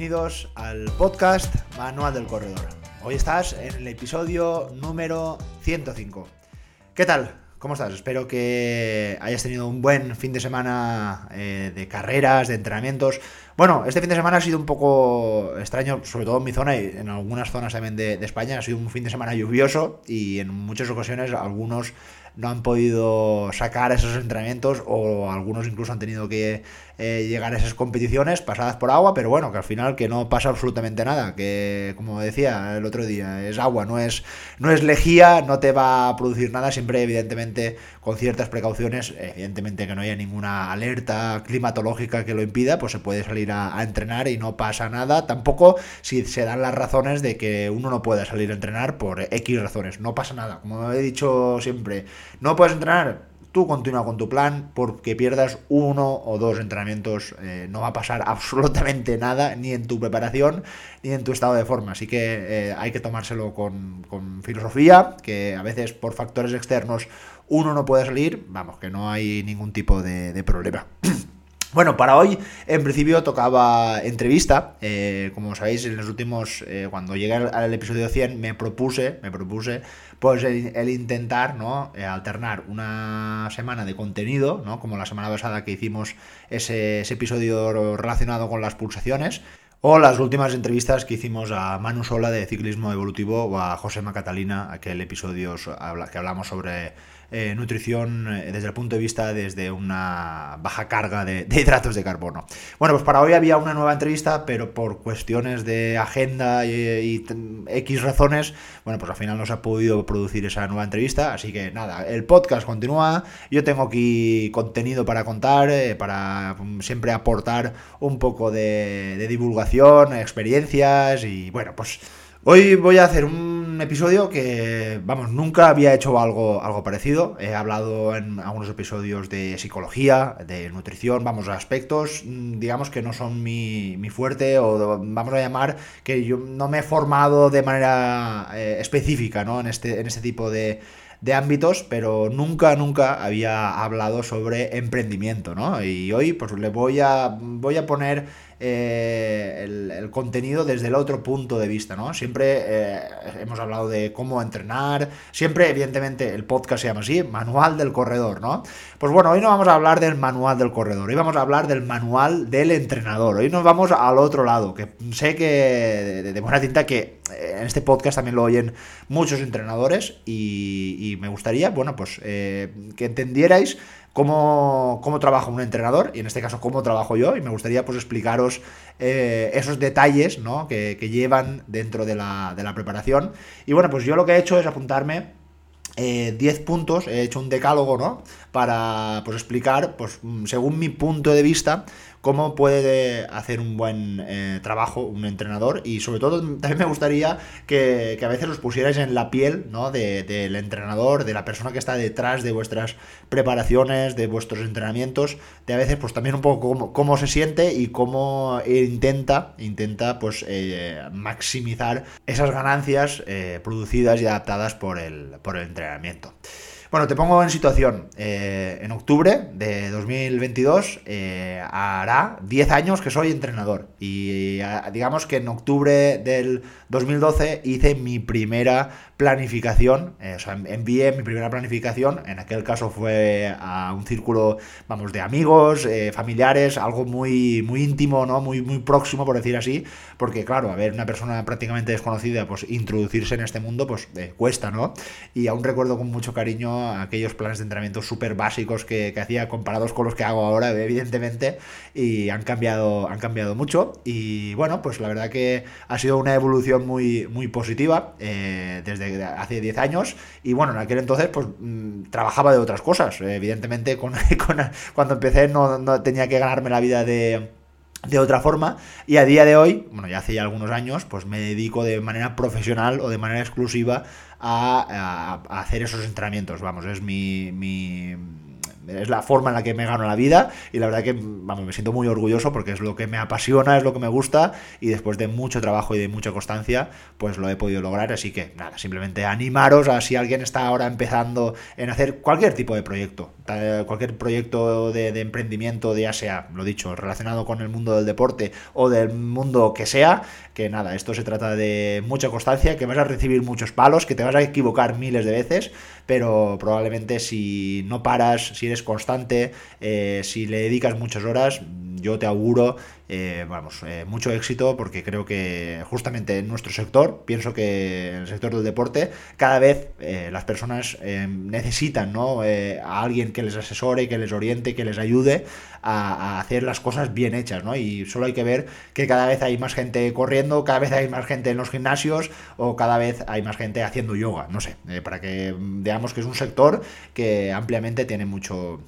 Bienvenidos al podcast Manual del Corredor. Hoy estás en el episodio número 105. ¿Qué tal? ¿Cómo estás? Espero que hayas tenido un buen fin de semana eh, de carreras, de entrenamientos. Bueno, este fin de semana ha sido un poco extraño, sobre todo en mi zona y en algunas zonas también de, España. Ha sido un fin de semana lluvioso y en muchas ocasiones algunos no han podido sacar esos entrenamientos o algunos incluso han tenido que eh, llegar a esas competiciones pasadas por agua, pero bueno, que al final que no pasa absolutamente nada, que como decía el otro día, es agua, no es, no es lejía, no te va a producir nada, siempre evidentemente con ciertas precauciones, evidentemente que no haya ninguna alerta climatológica que lo impida, pues se puede salir a, entrenar y no pasa nada, tampoco si se dan las razones de que uno no pueda salir a entrenar por X razones, no pasa nada, como he dicho siempre, no puedes entrenar, tú continúa con tu plan, porque pierdas uno o dos entrenamientos, eh, no va a pasar absolutamente nada, ni en tu preparación, ni en tu estado de forma. Así que eh, hay que tomárselo con, filosofía, que a veces por factores externos uno no puede salir, vamos, que no hay ningún tipo de problema. Bueno, para hoy en principio tocaba entrevista. Eh, como sabéis, en los últimos, eh, cuando llegué al, episodio 100, me propuse, me propuse, pues el, el intentar, ¿no? Eh, alternar una semana de contenido, ¿no? Como la semana pasada que hicimos ese, ese episodio relacionado con las pulsaciones. O las últimas entrevistas que hicimos a Manu Sola de Ciclismo Evolutivo o a José Catalina, aquel episodio que hablamos sobre eh, nutrición eh, desde el punto de vista desde una baja carga de, hidratos de carbono. Bueno, pues para hoy había una nueva entrevista, pero por cuestiones de agenda y, X razones, bueno, pues al final no se ha podido producir esa nueva entrevista, así que nada, el podcast continúa, yo tengo aquí contenido para contar, eh, para um, siempre aportar un poco de divulgación, experiencias y bueno, pues Hoy voy a hacer un episodio que, vamos, nunca había hecho algo, algo parecido. He hablado en algunos episodios de psicología, de nutrición, vamos, aspectos, digamos, que no son mi, mi fuerte o vamos a llamar que yo no me he formado de manera eh, específica, ¿no? En este, en este tipo de, de ámbitos, pero nunca, nunca había hablado sobre emprendimiento, ¿no? Y hoy, pues le voy a, voy a poner eh, el, contenido desde el otro punto de vista, ¿no? Siempre eh, hemos hablado de cómo entrenar, siempre, evidentemente, el podcast se llama así, Manual del Corredor, ¿no? Pues bueno, hoy no vamos a hablar del manual del corredor, hoy vamos a hablar del manual del entrenador, hoy nos vamos al otro lado, que sé que de, buena tinta que en este podcast también lo oyen muchos entrenadores y, me gustaría, bueno, pues eh, que entendierais cómo, cómo trabaja un entrenador, y en este caso cómo trabajo yo, y me gustaría pues explicaros eh, esos detalles ¿no? que, que, llevan dentro de la, de la preparación. Y bueno, pues yo lo que he hecho es apuntarme eh, 10 puntos, he hecho un decálogo, ¿no? Para pues, explicar, pues, según mi punto de vista, cómo puede hacer un buen eh, trabajo un entrenador y sobre todo también me gustaría que, que a veces os pusierais en la piel ¿no? del de, de entrenador, de la persona que está detrás de vuestras preparaciones, de vuestros entrenamientos, de a veces pues también un poco cómo, cómo se siente y cómo intenta, intenta pues eh, maximizar esas ganancias eh, producidas y adaptadas por el, por el entrenamiento. Bueno, te pongo en situación. Eh, en octubre de 2022 eh, hará 10 años que soy entrenador. Y eh, digamos que en octubre del 2012 hice mi primera planificación. Eh, o sea, envié mi primera planificación. En aquel caso fue a un círculo, vamos, de amigos, eh, familiares, algo muy, muy íntimo, ¿no? Muy, muy próximo, por decir así. Porque, claro, a ver, una persona prácticamente desconocida, pues introducirse en este mundo, pues eh, cuesta, ¿no? Y aún recuerdo con mucho cariño aquellos planes de entrenamiento súper básicos que, hacía comparados con los que hago ahora, evidentemente, y han cambiado, han cambiado mucho. Y bueno, pues la verdad que ha sido una evolución muy, muy positiva eh, desde hace 10 años. Y bueno, en aquel entonces, pues mmm, trabajaba de otras cosas. evidentemente, cuando empecé no, no tenía que ganarme la vida de de otra forma y a día de hoy, bueno ya hace ya algunos años, pues me dedico de manera profesional o de manera exclusiva a, hacer esos entrenamientos, vamos, es mi, mi es la forma en la que me gano la vida y la verdad que vamos, me siento muy orgulloso porque es lo que me apasiona, es lo que me gusta y después de mucho trabajo y de mucha constancia pues lo he podido lograr, así que nada, simplemente animaros a si alguien está ahora empezando en hacer cualquier tipo de proyecto, cualquier proyecto de, de, emprendimiento, ya sea, lo dicho, relacionado con el mundo del deporte o del mundo que sea, que nada, esto se trata de mucha constancia, que vas a recibir muchos palos, que te vas a equivocar miles de veces, pero probablemente si no paras, si eres constante, eh, si le dedicas muchas horas, yo te auguro, eh, vamos, eh, mucho éxito porque creo que justamente en nuestro sector, pienso que en el sector del deporte, cada vez las personas necesitan ¿no? a alguien que les asesore, que les oriente, que les ayude a, a, hacer las cosas bien hechas, ¿no? Y solo hay que ver que cada vez hay más gente corriendo, cada vez hay más gente en los gimnasios o cada vez hay más gente haciendo yoga, no sé, para que veamos que es un sector que ampliamente tiene mucho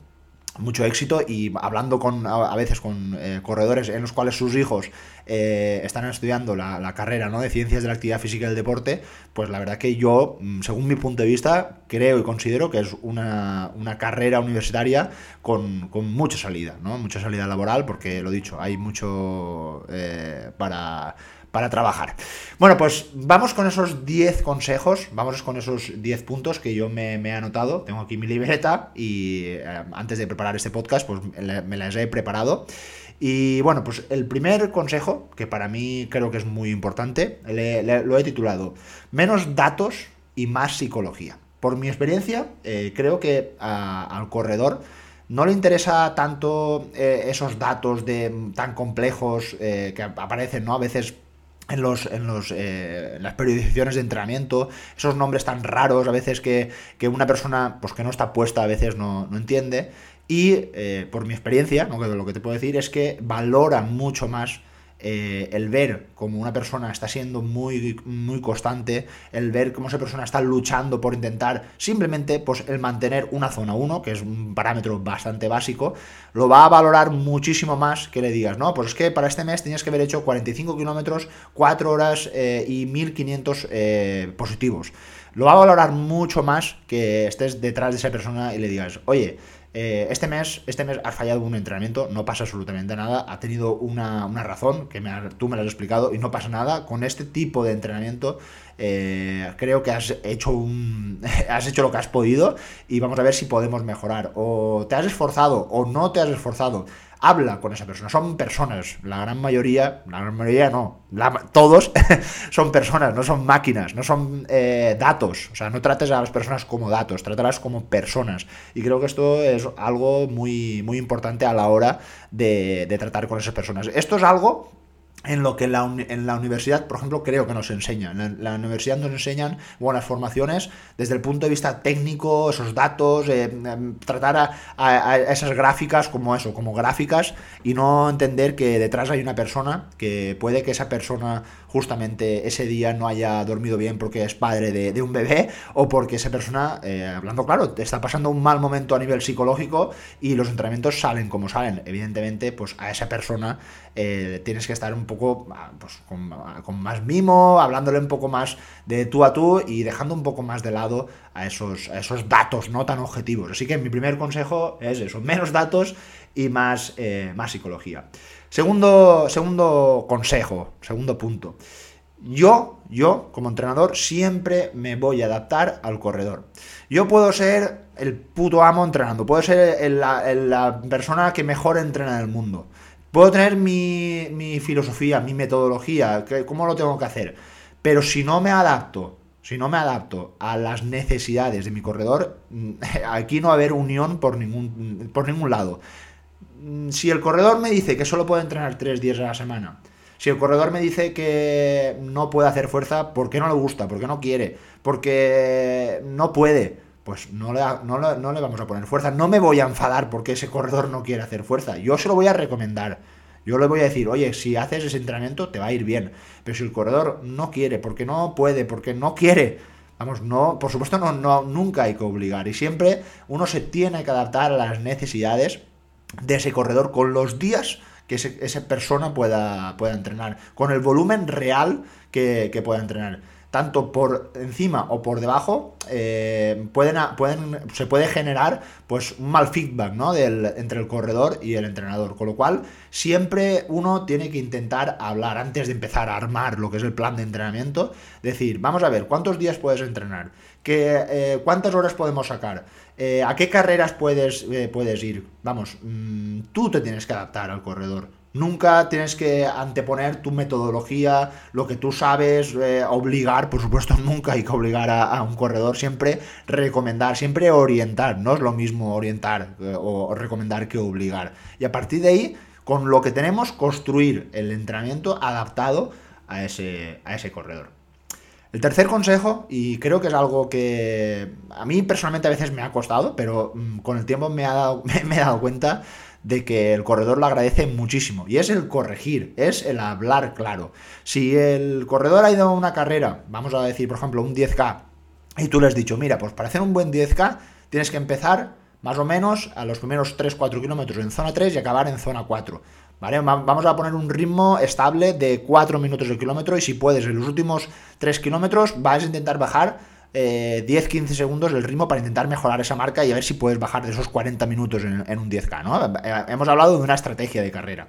mucho éxito y hablando con a veces con eh, corredores en los cuales sus hijos eh, están estudiando la, carrera ¿no? de ciencias de la actividad física y el deporte, pues la verdad que yo, mm, según mi punto de vista, creo y considero que es una, carrera universitaria con, mucha salida, ¿no? mucha salida laboral, porque lo dicho, hay mucho eh, para para trabajar. Bueno, pues vamos con esos 10 consejos, vamos con esos 10 puntos que yo me, he anotado. Tengo aquí mi libreta y eh, antes de preparar este podcast, pues me las he preparado. Y bueno, pues el primer consejo, que para mí creo que es muy importante, lo he titulado Menos datos y más psicología. Por mi experiencia, eh, creo que al corredor no le interesa tanto eh, esos datos de, tan complejos que aparecen, ¿no? A veces en, los, en, los, eh, las periodizaciones de entrenamiento, esos nombres tan raros a veces que, una persona pues, que no está puesta a veces no, entiende. Y eh, por mi experiencia, ¿no? lo que te puedo decir es que valora mucho más eh, el ver cómo una persona está siendo muy, muy constante, el ver cómo esa persona está luchando por intentar simplemente pues, el mantener una zona 1, que es un parámetro bastante básico, lo va a valorar muchísimo más que le digas, no, pues es que para este mes tenías que haber hecho 45 kilómetros, 4 horas eh, y 1500 eh, positivos. Lo va a valorar mucho más que estés detrás de esa persona y le digas, oye, eh, este, mes, este mes has fallado un entrenamiento, no pasa absolutamente nada, ha tenido una, razón, que tú me lo has explicado, y no pasa nada. Con este tipo de entrenamiento eh, creo que has hecho, un, has hecho lo que has podido y vamos a ver si podemos mejorar. O te has esforzado o no te has esforzado habla con esa persona. Son personas, la gran mayoría, la gran mayoría no, todos son personas, no son máquinas, no son eh, datos. O sea, no trates a las personas como datos, trátalas como personas. Y creo que esto es algo muy, muy importante a la hora de, de tratar con esas personas. Esto es algo en lo que en la, universidad, por ejemplo, creo que nos enseñan. En la, universidad nos enseñan buenas formaciones desde el punto de vista técnico, esos datos, eh, em, tratar a, esas gráficas como eso, como gráficas, y no entender que detrás hay una persona, que puede que esa persona justamente ese día no haya dormido bien porque es padre de, un bebé, o porque esa persona, eh, hablando claro, está pasando un mal momento a nivel psicológico y los entrenamientos salen como salen. Evidentemente, pues a esa persona eh, tienes que estar un poco ah, pues, con, más mimo, hablándole un poco más de tú a tú y dejando un poco más de lado a esos, esos datos no tan objetivos. Así que mi primer consejo es eso, menos datos y más, eh, más psicología. Segundo, segundo consejo, segundo punto. Yo, yo, como entrenador, siempre me voy a adaptar al corredor. Yo puedo ser el puto amo entrenando, puedo ser la persona que mejor entrena en el mundo. Puedo tener mi, filosofía, mi metodología, cómo lo tengo que hacer. Pero si no me adapto, si no me adapto a las necesidades de mi corredor, mm, aquí no va a haber unión por ningún, por ningún lado. Mm, si el corredor me dice que solo puedo entrenar tres días a la semana, si el corredor me dice que no puede hacer fuerza, ¿por qué no le gusta? ¿Por qué no quiere? Porque no puede pues no le, no, vamos a poner fuerza. No me voy a enfadar porque ese corredor no quiere hacer fuerza. Yo se lo voy a recomendar. Yo le voy a decir, oye, si haces ese entrenamiento te va a ir bien. Pero si el corredor no quiere, porque no puede, porque no quiere, vamos, no, por supuesto, no, no, nunca hay que obligar. Y siempre uno se tiene que adaptar a las necesidades de ese corredor con los días que esa persona pueda, pueda entrenar, con el volumen real que, que pueda entrenar. tanto por encima o por debajo, eh, pueden, pueden, se puede generar pues un mal feedback ¿no? Del, entre el corredor y el entrenador. Con lo cual, siempre uno tiene que intentar hablar antes de empezar a armar lo que es el plan de entrenamiento. Decir, vamos a ver, ¿cuántos días puedes entrenar? ¿Qué, eh, ¿Cuántas horas podemos sacar? Eh, ¿A qué carreras puedes, puedes ir? Vamos, mm, tú te tienes que adaptar al corredor Nunca tienes que anteponer tu metodología, lo que tú sabes, eh, obligar, por supuesto, nunca hay que obligar a, un corredor, siempre recomendar, siempre orientar, no es lo mismo orientar eh, o recomendar que obligar. Y a partir de ahí, con lo que tenemos, construir el entrenamiento adaptado a ese, a ese corredor. El tercer consejo, y creo que es algo que a mí personalmente a veces me ha costado, pero mm, con el tiempo me, ha dado, me he dado cuenta de que el corredor lo agradece muchísimo. Y es el corregir, es el hablar claro. Si el corredor ha ido a una carrera, vamos a decir, por ejemplo, un 10K, y tú le has dicho, mira, pues para hacer un buen 10K tienes que empezar más o menos a los primeros 3-4 kilómetros en zona 3 y acabar en zona 4. ¿Vale? Vamos a poner un ritmo estable de 4 minutos el kilómetro y si puedes en los últimos 3 kilómetros vas a intentar bajar 10-15 eh, segundos el ritmo para intentar mejorar esa marca y a ver si puedes bajar de esos 40 minutos en, un 10K, ¿no? Eh, hemos hablado de una estrategia de carrera.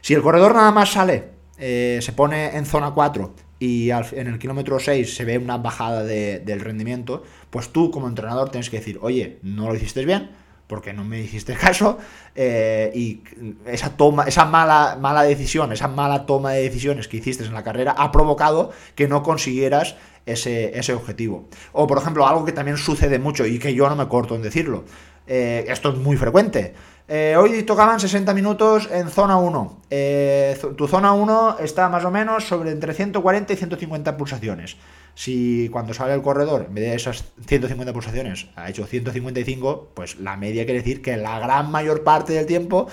Si el corredor nada más sale, eh, se pone en zona 4 y en el kilómetro 6 se ve una bajada del rendimiento, pues tú como entrenador tienes que decir, oye, no lo hiciste bien, porque no me hiciste caso, y esa toma, esa mala, mala decisión, esa mala toma de decisiones que hiciste en la carrera ha provocado que no consiguieras ese, objetivo. O, por ejemplo, algo que también sucede mucho y que yo no me corto en decirlo. Eh, esto es muy frecuente. Eh, hoy tocaban 60 minutos en zona 1. Eh, tu zona 1 está más o menos sobre entre 140 y 150 pulsaciones. Si cuando sale el corredor, en vez de esas 150 pulsaciones, ha hecho 155, pues la media quiere decir que la gran mayor parte del tiempo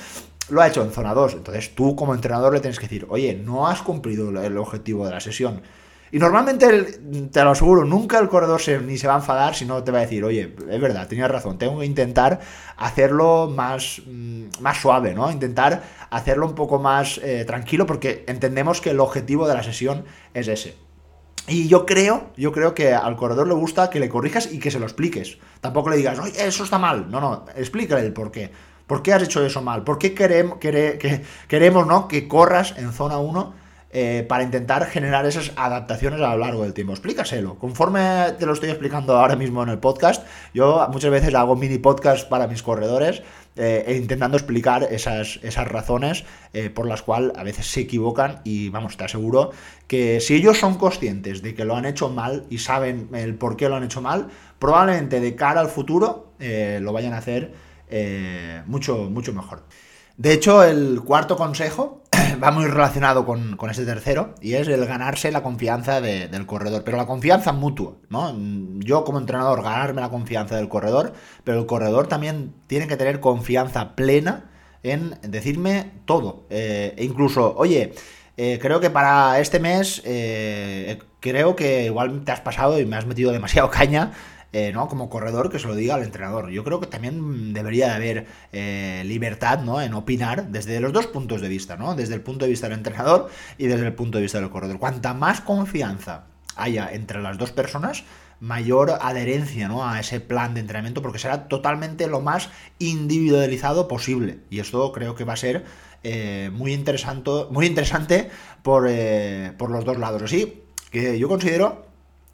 lo ha hecho en zona 2. Entonces tú como entrenador le tienes que decir, oye, no has cumplido el objetivo de la sesión. Y normalmente, te lo aseguro, nunca el corredor ni se va a enfadar, sino te va a decir, oye, es verdad, tenías razón, tengo que intentar hacerlo más, mm, más suave, ¿no? Intentar hacerlo un poco más eh, tranquilo porque entendemos que el objetivo de la sesión es ese. Y yo creo, yo creo que al corredor le gusta que le corrijas y que se lo expliques. Tampoco le digas, oye, eso está mal. No, no, explícale el por qué. ¿Por qué has hecho eso mal? ¿Por qué queremos, que, queremos ¿no? que corras en zona 1 eh, para intentar generar esas adaptaciones a lo largo del tiempo. Explícaselo. Conforme te lo estoy explicando ahora mismo en el podcast, yo muchas veces hago mini podcast para mis corredores eh, intentando explicar esas, esas razones eh, por las cuales a veces se equivocan y vamos, te aseguro que si ellos son conscientes de que lo han hecho mal y saben el por qué lo han hecho mal, probablemente de cara al futuro lo vayan a hacer mucho, mucho mejor. De hecho, el cuarto consejo va muy relacionado con, con, este tercero y es el ganarse la confianza del corredor, pero la confianza mutua, ¿no? Yo como entrenador ganarme la confianza del corredor, pero el corredor también tiene que tener confianza plena en decirme todo. Eh, e incluso, oye, eh, creo que para este mes, eh, creo que igual te has pasado y me has metido demasiado caña eh, ¿no? Como corredor que se lo diga al entrenador. Yo creo que también debería de haber eh, libertad, ¿no? En opinar desde los dos puntos de vista, ¿no? Desde el punto de vista del entrenador y desde el punto de vista del corredor. Cuanta más confianza haya entre las dos personas, mayor adherencia ¿no? a ese plan de entrenamiento porque será totalmente lo más individualizado posible y esto creo que va a ser eh, muy interesante muy interesante por, por los dos lados así que yo considero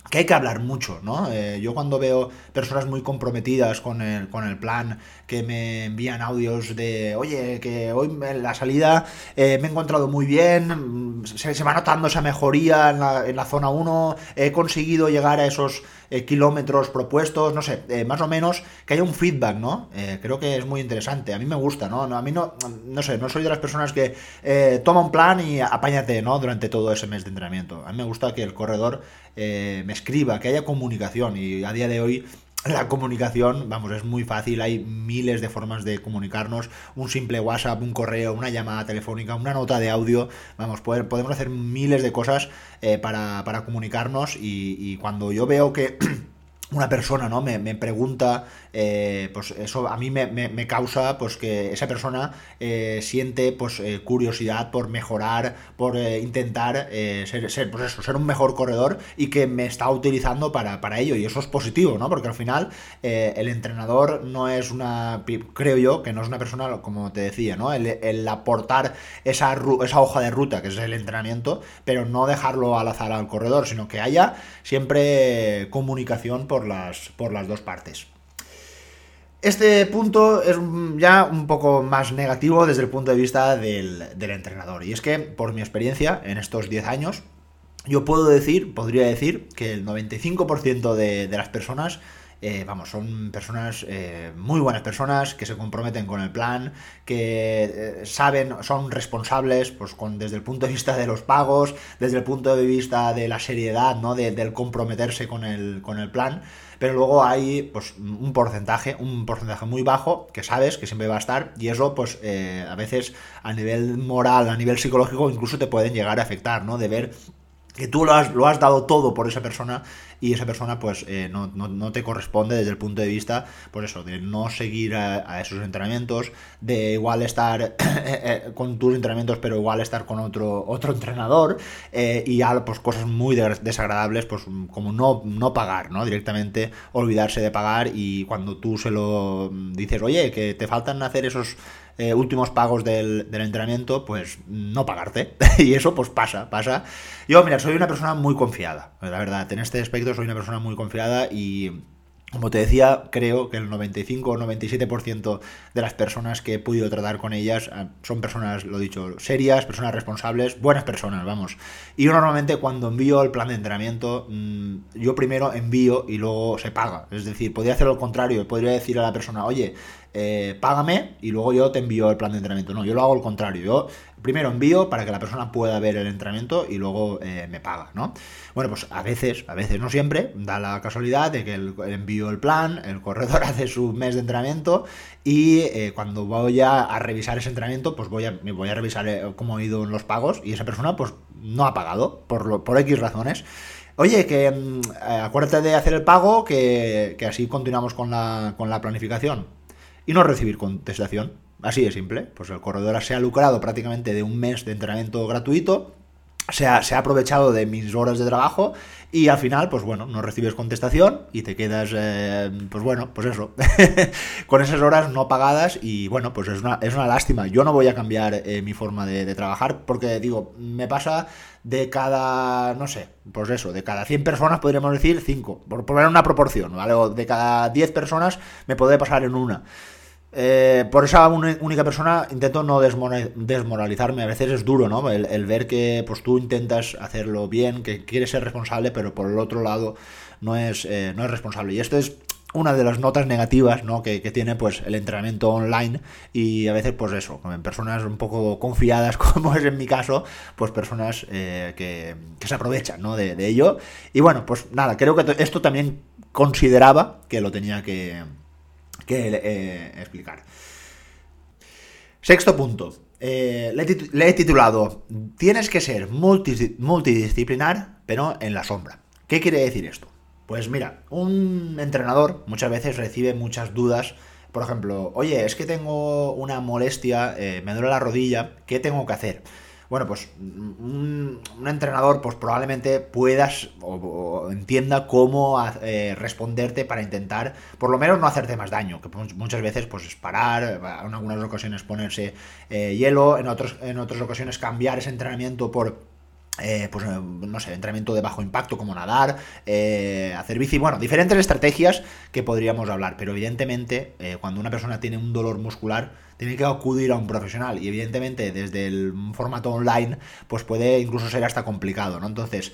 que hay que hablar mucho, ¿no? Eh, yo cuando veo personas muy comprometidas con el, con el plan, que me envían audios de, oye, que hoy en la salida eh, me he encontrado muy bien, se, se va notando esa mejoría en la, en la, zona 1, he conseguido llegar a esos eh, kilómetros propuestos, no sé, más o menos, que haya un feedback, ¿no? creo que es muy interesante, a mí me gusta, ¿no? a mí no, no sé, no soy de las personas que toma un plan y apáñate, ¿no? Durante todo ese mes de entrenamiento. A mí me gusta que el corredor me escriba, que haya comunicación. Y a día de hoy la comunicación, vamos, es muy fácil, hay miles de formas de comunicarnos, un simple WhatsApp, un correo, una llamada telefónica, una nota de audio, vamos, podemos hacer miles de cosas eh, para, comunicarnos. Y, cuando yo veo que una persona, ¿no? Me, me pregunta, eh, pues eso a mí me, me, causa, pues que esa persona eh, siente, pues eh, curiosidad por mejorar, por intentar ser, ser, pues eso, ser un mejor corredor y que me está utilizando para, para ello y eso es positivo, ¿no? Porque al final el entrenador no es una, creo yo, que no es una persona, como te decía, ¿no? El, el aportar esa, esa hoja de ruta, que es el entrenamiento, pero no dejarlo al azar al corredor, sino que haya siempre comunicación por las, por las dos partes. Este punto es ya un poco más negativo desde el punto de vista del, entrenador. Y es que, por mi experiencia en estos 10 años, yo puedo decir, podría decir, que el 95% de, de las personas eh, vamos, son personas, eh, muy buenas personas, que se comprometen con el plan, que eh, saben, son responsables, pues con, desde el punto de vista de los pagos, desde el punto de vista de la seriedad, ¿no? del comprometerse con el, con el plan. Pero luego hay pues un porcentaje, un porcentaje muy bajo que sabes que siempre va a estar y eso pues a veces a nivel moral, a nivel psicológico incluso te pueden llegar a afectar, ¿no? De ver que tú lo has, lo has, dado todo por esa persona y esa persona pues eh, no, te corresponde desde el punto de vista, pues eso, de no seguir a, esos entrenamientos, de igual estar eh, eh, con tus entrenamientos pero igual estar con otro, otro entrenador y ya pues cosas muy desagradables pues como no, no pagar, ¿no? Directamente olvidarse de pagar y cuando tú se lo dices, oye, que te faltan hacer esos eh, últimos pagos del, entrenamiento, pues no pagarte. y eso pues pasa, pasa. Yo, mira, soy una persona muy confiada, la verdad. En este aspecto soy una persona muy confiada y... Como te decía, creo que el 95 o 97% de las personas que he podido tratar con ellas ah, son personas, lo dicho, serias, personas responsables, buenas personas, vamos. Y yo normalmente cuando envío el plan de entrenamiento, mm, yo primero envío y luego se paga. Es decir, podría hacer lo contrario, podría decir a la persona, oye, eh, págame y luego yo te envío el plan de entrenamiento. No, yo lo hago al contrario. Yo primero envío para que la persona pueda ver el entrenamiento y luego eh, me paga, ¿no? Bueno, pues a veces, a veces no siempre, da la casualidad de que el, envío el plan, el corredor hace su mes de entrenamiento y eh, cuando voy a, revisar ese entrenamiento, pues voy a, voy a revisar cómo han ido los pagos y esa persona pues no ha pagado por, por X razones. Oye, que mm, acuérdate de hacer el pago, que, que así continuamos con la, con la planificación y no recibir contestación. Así de simple. Pues el corredor se ha lucrado prácticamente de un mes de entrenamiento gratuito. Se ha, se ha, aprovechado de mis horas de trabajo y al final, pues bueno, no recibes contestación y te quedas, eh, pues bueno, pues eso, con esas horas no pagadas y bueno, pues es una, es una lástima. Yo no voy a cambiar eh, mi forma de, trabajar porque digo, me pasa de cada, no sé, pues eso, de cada 100 personas podríamos decir 5, por poner una proporción, ¿vale? O de cada 10 personas me puede pasar en una. Eh, por esa única persona intento no desmoralizarme. A veces es duro, ¿no? El, ver que pues tú intentas hacerlo bien, que quieres ser responsable, pero por el otro lado no es, eh, no es responsable. Y esto es una de las notas negativas ¿no? que, tiene pues el entrenamiento online y a veces pues eso, personas un poco confiadas como es en mi caso, pues personas eh, que, se aprovechan ¿no? de, ello. Y bueno, pues nada, creo que esto también consideraba que lo tenía que, que eh, explicar. Sexto punto. Eh, le, he titulado Tienes que ser multidisciplinar, pero en la sombra. ¿Qué quiere decir esto? Pues mira, un entrenador muchas veces recibe muchas dudas. Por ejemplo, oye, es que tengo una molestia, eh, me duele la rodilla, ¿qué tengo que hacer? Bueno, pues un, entrenador pues probablemente puedas o, entienda cómo eh, responderte para intentar por lo menos no hacerte más daño, que muchas veces pues es parar, en algunas ocasiones ponerse eh, hielo, en, otros, en otras ocasiones cambiar ese entrenamiento por eh, pues no sé, entrenamiento de bajo impacto como nadar, hacer bici, bueno, diferentes estrategias que podríamos hablar, pero evidentemente cuando una persona tiene un dolor muscular, tiene que acudir a un profesional y evidentemente desde el formato online pues puede incluso ser hasta complicado, ¿no? Entonces,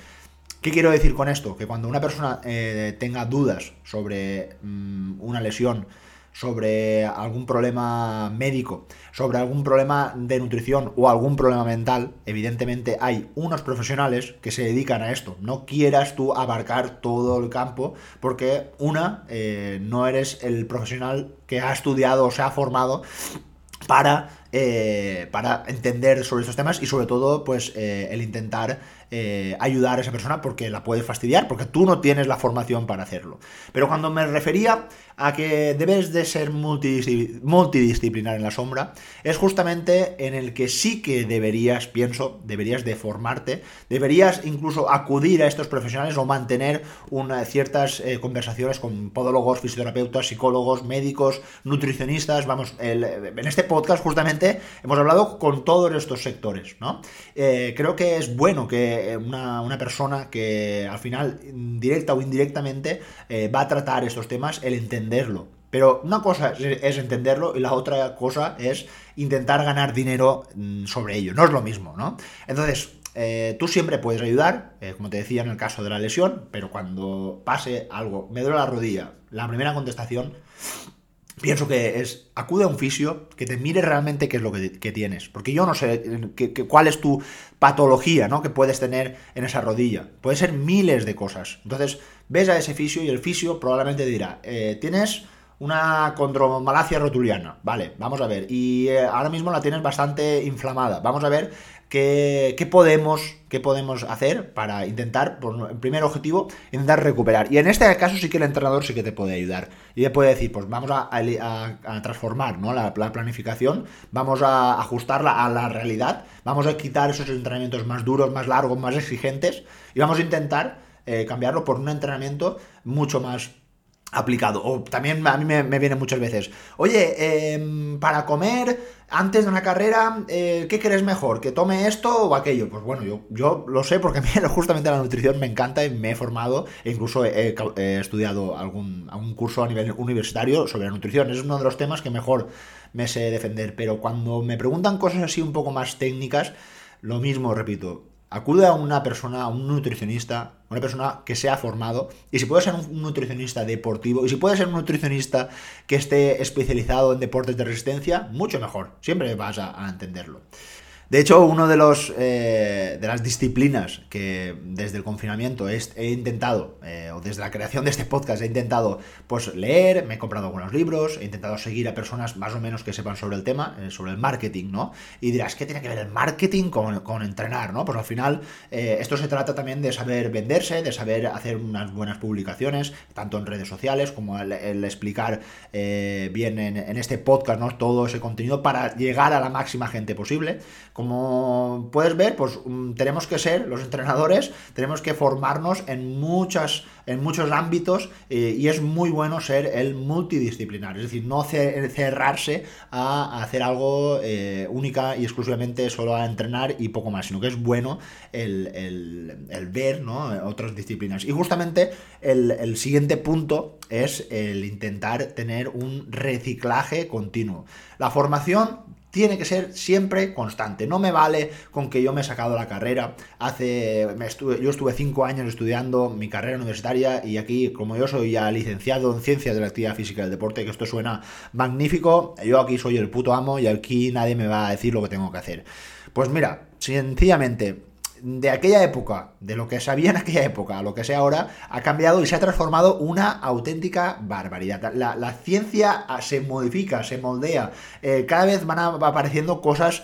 ¿qué quiero decir con esto? Que cuando una persona eh, tenga dudas sobre mm, una lesión, sobre algún problema médico, sobre algún problema de nutrición o algún problema mental, evidentemente hay unos profesionales que se dedican a esto. No quieras tú abarcar todo el campo porque una, eh, no eres el profesional que ha estudiado o se ha formado para eh, para entender sobre estos temas y sobre todo, pues, eh, el intentar ayudar a esa persona porque la puedes fastidiar, porque tú no tienes la formación para hacerlo. Pero cuando me refería a que debes de ser multidisciplinar en la sombra, es justamente en el que sí que deberías, pienso, deberías de formarte, deberías incluso acudir a estos profesionales o mantener unas ciertas eh, conversaciones con podólogos, fisioterapeutas, psicólogos, médicos, nutricionistas, vamos, en este podcast justamente hemos hablado con todos estos sectores, ¿no? Eh, creo que es bueno que eh, una, persona que al final, directa o indirectamente, eh, va a tratar estos temas, el entenderlo. Pero una cosa es entenderlo y la otra cosa es intentar ganar dinero mm, sobre ello. No es lo mismo, ¿no? Entonces, eh, tú siempre puedes ayudar, como te decía en el caso de la lesión, pero cuando pase algo, me duele la rodilla, la primera contestación pienso que es acude a un fisio que te mire realmente qué es lo que, tienes. Porque yo no sé cuál es tu patología ¿no? que puedes tener en esa rodilla. Puede ser miles de cosas. Entonces, ves a ese fisio y el fisio probablemente dirá, eh, tienes una condromalacia rotuliana. Vale, vamos a ver. Y eh, ahora mismo la tienes bastante inflamada. Vamos a ver qué, podemos, qué podemos hacer para intentar, por primer objetivo, intentar recuperar. Y en este caso sí que el entrenador sí que te puede ayudar. Y le puede decir, pues vamos a, transformar ¿no? la, planificación, vamos a ajustarla a la realidad, vamos a quitar esos entrenamientos más duros, más largos, más exigentes, y vamos a intentar eh, cambiarlo por un entrenamiento mucho más aplicado. O también a mí me, viene muchas veces, oye, em, para comer antes de una carrera, eh, ¿qué crees mejor? ¿Que tome esto o aquello? Pues bueno, yo, yo lo sé porque a mí justamente la nutrición me encanta y me he formado e incluso he, estudiado algún, algún, curso a nivel universitario sobre la nutrición. Es uno de los temas que mejor me sé defender. Pero cuando me preguntan cosas así un poco más técnicas, lo mismo, repito, acude a una persona, a un nutricionista, una persona que sea formado, y si puede ser un nutricionista deportivo, y si puede ser un nutricionista que esté especializado en deportes de resistencia, mucho mejor, siempre vas a, entenderlo. De hecho, uno de los eh, de las disciplinas que desde el confinamiento he, intentado, eh, o desde la creación de este podcast, he intentado pues leer, me he comprado algunos libros, he intentado seguir a personas más o menos que sepan sobre el tema, eh, sobre el marketing, ¿no? Y dirás, ¿qué tiene que ver el marketing con, entrenar, ¿no? Pues al final, esto se trata también de saber venderse, de saber hacer unas buenas publicaciones, tanto en redes sociales como el, explicar bien en, en este podcast, ¿no? Todo ese contenido para llegar a la máxima gente posible como puedes ver, pues mm, tenemos que ser, los entrenadores, tenemos que formarnos en, muchas, en muchos ámbitos eh, y es muy bueno ser el multidisciplinar, es decir, no cerrarse a hacer algo eh, única y exclusivamente solo a entrenar y poco más, sino que es bueno el, ver otras disciplinas. Y justamente el, el siguiente punto es el intentar tener un reciclaje continuo. La formación tiene que ser siempre constante. No me vale con que yo me he sacado la carrera. Hace. Me estuve, yo estuve cinco años estudiando mi carrera universitaria y aquí, como yo soy ya licenciado en ciencias de la actividad física y del deporte, que esto suena magnífico, yo aquí soy el puto amo y aquí nadie me va a decir lo que tengo que hacer. Pues mira, sencillamente de aquella época, de lo que sabía en aquella época a lo que sé ahora, ha cambiado y se ha transformado una auténtica barbaridad. La, ciencia se modifica, se moldea, eh, cada vez van apareciendo cosas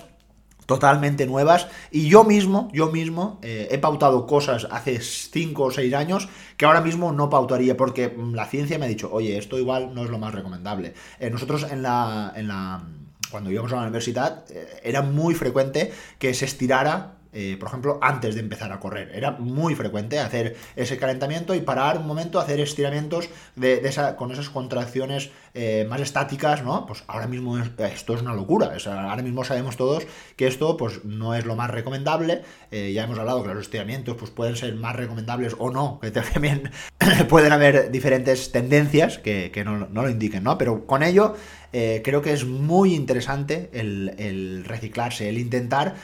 totalmente nuevas y yo mismo, yo mismo eh, he pautado cosas hace 5 o 6 años que ahora mismo no pautaría porque mm, la ciencia me ha dicho, oye, esto igual no es lo más recomendable. Eh, nosotros en la, en la, cuando íbamos a la universidad era muy frecuente que se estirara eh, por ejemplo, antes de empezar a correr. Era muy frecuente hacer ese calentamiento y parar un momento, hacer estiramientos de, con esas contracciones eh, más estáticas, ¿no? Pues ahora mismo esto es una locura. ahora mismo sabemos todos que esto pues, no es lo más recomendable. Eh, ya hemos hablado que los estiramientos pues, pueden ser más recomendables o no, que también pueden haber diferentes tendencias que, no, lo indiquen, ¿no? Pero con ello creo que es muy interesante el, reciclarse, el intentar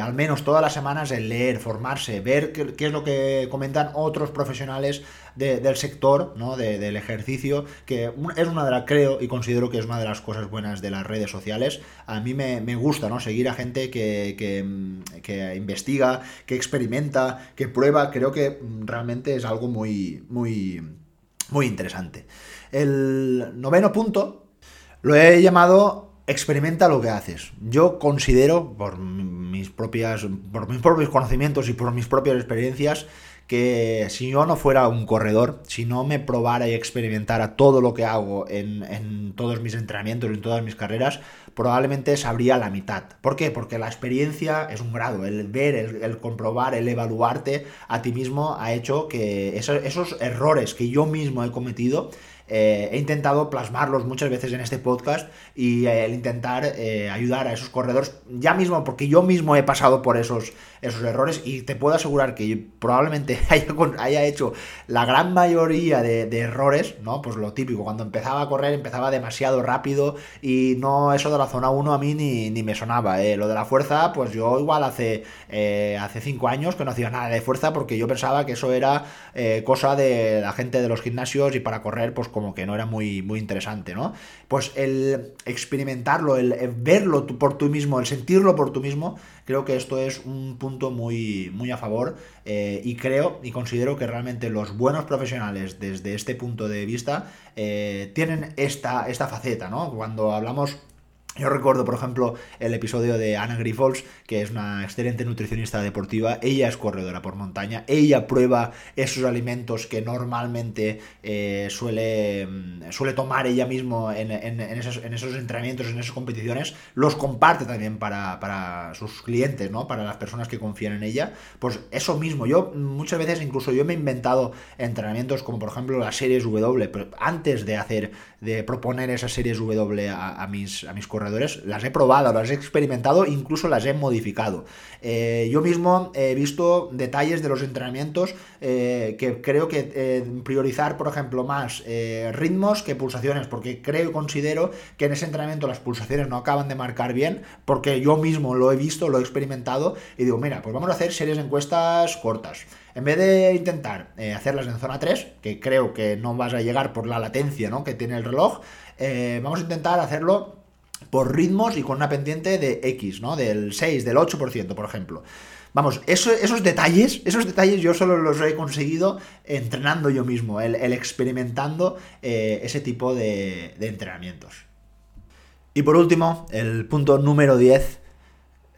al menos todas las semanas el leer, formarse, ver qué, es lo que comentan otros profesionales del sector, ¿no? del ejercicio, que es una de las, creo y considero que es una de las cosas buenas de las redes sociales. A mí me, gusta, ¿no? Seguir a gente que, que, investiga, que experimenta, que prueba, creo que realmente es algo muy, muy, muy interesante. El noveno punto lo he llamado experimenta lo que haces. Yo considero, por mis propias, por mis propios conocimientos y por mis propias experiencias, que si yo no fuera un corredor, si no me probara y experimentara todo lo que hago en, todos mis entrenamientos, en todas mis carreras, probablemente sabría la mitad. ¿Por qué? Porque la experiencia es un grado, el ver, el, comprobar, el evaluarte a ti mismo ha hecho que esos errores que yo mismo he cometido eh, he intentado plasmarlos muchas veces en este podcast y el intentar eh, ayudar a esos corredores, ya mismo, porque yo mismo he pasado por esos, esos errores y te puedo asegurar que probablemente haya, hecho la gran mayoría de, errores, ¿no? Pues lo típico, cuando empezaba a correr empezaba demasiado rápido y no eso de la zona 1 a mí ni, me sonaba. ¿eh? Lo de la fuerza, pues yo igual hace, hace cinco años que no hacía nada de fuerza porque yo pensaba que eso era cosa de la gente de los gimnasios y para correr pues como que no era muy, muy interesante, ¿no? Pues el experimentarlo, el, verlo por tú mismo, el sentirlo por tú mismo, creo que esto es un punto muy, muy a favor eh, y creo y considero que realmente los buenos profesionales desde este punto de vista eh, tienen esta, esta faceta, ¿no? Cuando hablamos yo recuerdo, por ejemplo, el episodio de Anna Grifols, que es una excelente nutricionista deportiva. Ella es corredora por montaña. Ella prueba esos alimentos que normalmente eh, suele, mm, suele tomar ella mismo en, esos, entrenamientos, en esas competiciones. Los comparte también para, sus clientes, ¿no? Para las personas que confían en ella. Pues eso mismo. Yo muchas veces incluso yo me he inventado entrenamientos como por ejemplo las series W, pero antes de hacer, de proponer esas series W a, mis, a mis corredores las he probado, las he experimentado, incluso las he modificado. Eh, yo mismo he visto detalles de los entrenamientos eh, que creo que eh, priorizar, por ejemplo, más ritmos que pulsaciones, porque creo y considero que en ese entrenamiento las pulsaciones no acaban de marcar bien, porque yo mismo lo he visto, lo he experimentado, y digo, mira, pues vamos a hacer series de encuestas cortas. En vez de intentar hacerlas en zona 3, que creo que no vas a llegar por la latencia ¿no? que tiene el reloj, vamos a intentar hacerlo por ritmos y con una pendiente de X, ¿no? Del 6, del 8%, por ejemplo. Vamos, esos detalles, esos detalles yo solo los he conseguido entrenando yo mismo, el, experimentando eh, ese tipo de, entrenamientos. Y por último, el punto número 10,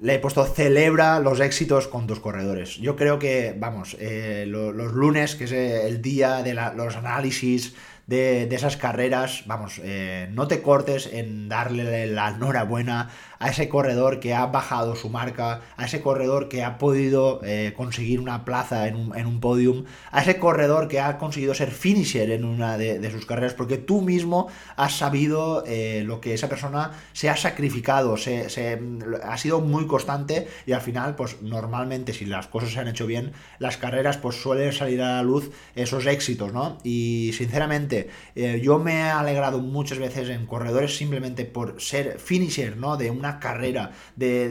le he puesto celebra los éxitos con tus corredores. Yo creo que, vamos, eh, los lunes, que es el día de los análisis, de, esas carreras, vamos, eh, no te cortes en darle la enhorabuena a ese corredor que ha bajado su marca, a ese corredor que ha podido eh, conseguir una plaza en un, en un, podium, a ese corredor que ha conseguido ser finisher en una de, sus carreras, porque tú mismo has sabido eh, lo que esa persona se ha sacrificado, se, se, ha sido muy constante y al final, pues normalmente si las cosas se han hecho bien, las carreras pues suelen salir a la luz esos éxitos, ¿no? Y sinceramente, eh, yo me he alegrado muchas veces en corredores simplemente por ser finisher, ¿no? De una carrera, de,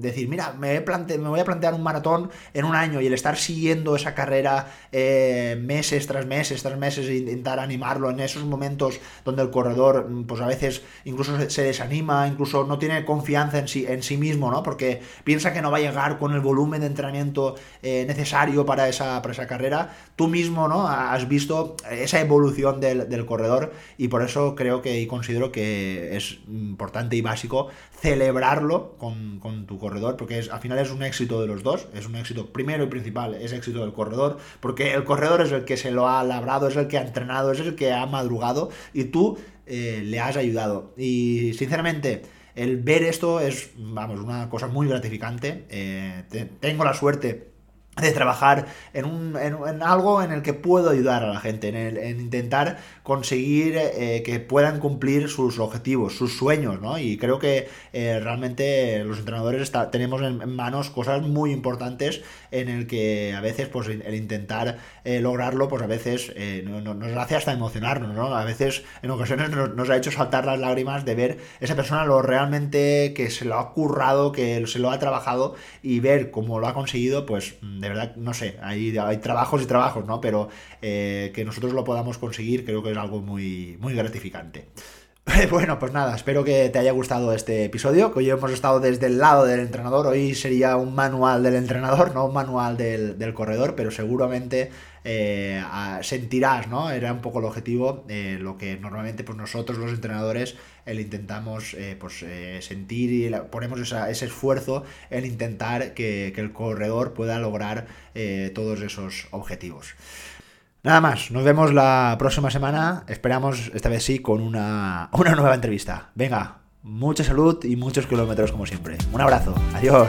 decir, mira, me, me, voy a plantear un maratón en un año y el estar siguiendo esa carrera eh, meses tras meses tras meses e intentar animarlo en esos momentos donde el corredor, pues a veces incluso se, desanima, incluso no tiene confianza en sí, en sí mismo, ¿no? Porque piensa que no va a llegar con el volumen de entrenamiento eh, necesario para esa, para esa carrera. Tú mismo, ¿no? Has visto esa evolución del, corredor y por eso creo que y considero que es importante y básico celebrarlo con, tu corredor porque es, al final es un éxito de los dos, es un éxito primero y principal, es éxito del corredor porque el corredor es el que se lo ha labrado, es el que ha entrenado, es el que ha madrugado y tú eh, le has ayudado y sinceramente el ver esto es, vamos, una cosa muy gratificante. Eh, tengo la suerte de trabajar en, un, en, algo en el que puedo ayudar a la gente, en, el, en intentar conseguir eh, que puedan cumplir sus objetivos, sus sueños, ¿no? Y creo que eh, realmente los entrenadores tenemos en, manos cosas muy importantes en el que a veces pues el intentar eh, lograrlo pues a veces nos hace hasta emocionarnos, ¿no? A veces en ocasiones nos, ha hecho saltar las lágrimas de ver esa persona lo realmente que se lo ha currado, que se lo ha trabajado y ver cómo lo ha conseguido, pues de verdad, no sé, hay, hay trabajos y trabajos, ¿no? Pero que nosotros lo podamos conseguir creo que es algo muy, muy gratificante. Bueno, pues nada, espero que te haya gustado este episodio, que hoy hemos estado desde el lado del entrenador, hoy sería un manual del entrenador, no un manual del, corredor, pero seguramente eh, sentirás, ¿no? Era un poco el objetivo, eh, lo que normalmente pues nosotros los entrenadores el intentamos eh, pues, sentir y ponemos ese esfuerzo en intentar que, el corredor pueda lograr todos esos objetivos. Nada más, nos vemos la próxima semana. Esperamos, esta vez sí, con una, una nueva entrevista. Venga, mucha salud y muchos kilómetros como siempre. Un abrazo, adiós.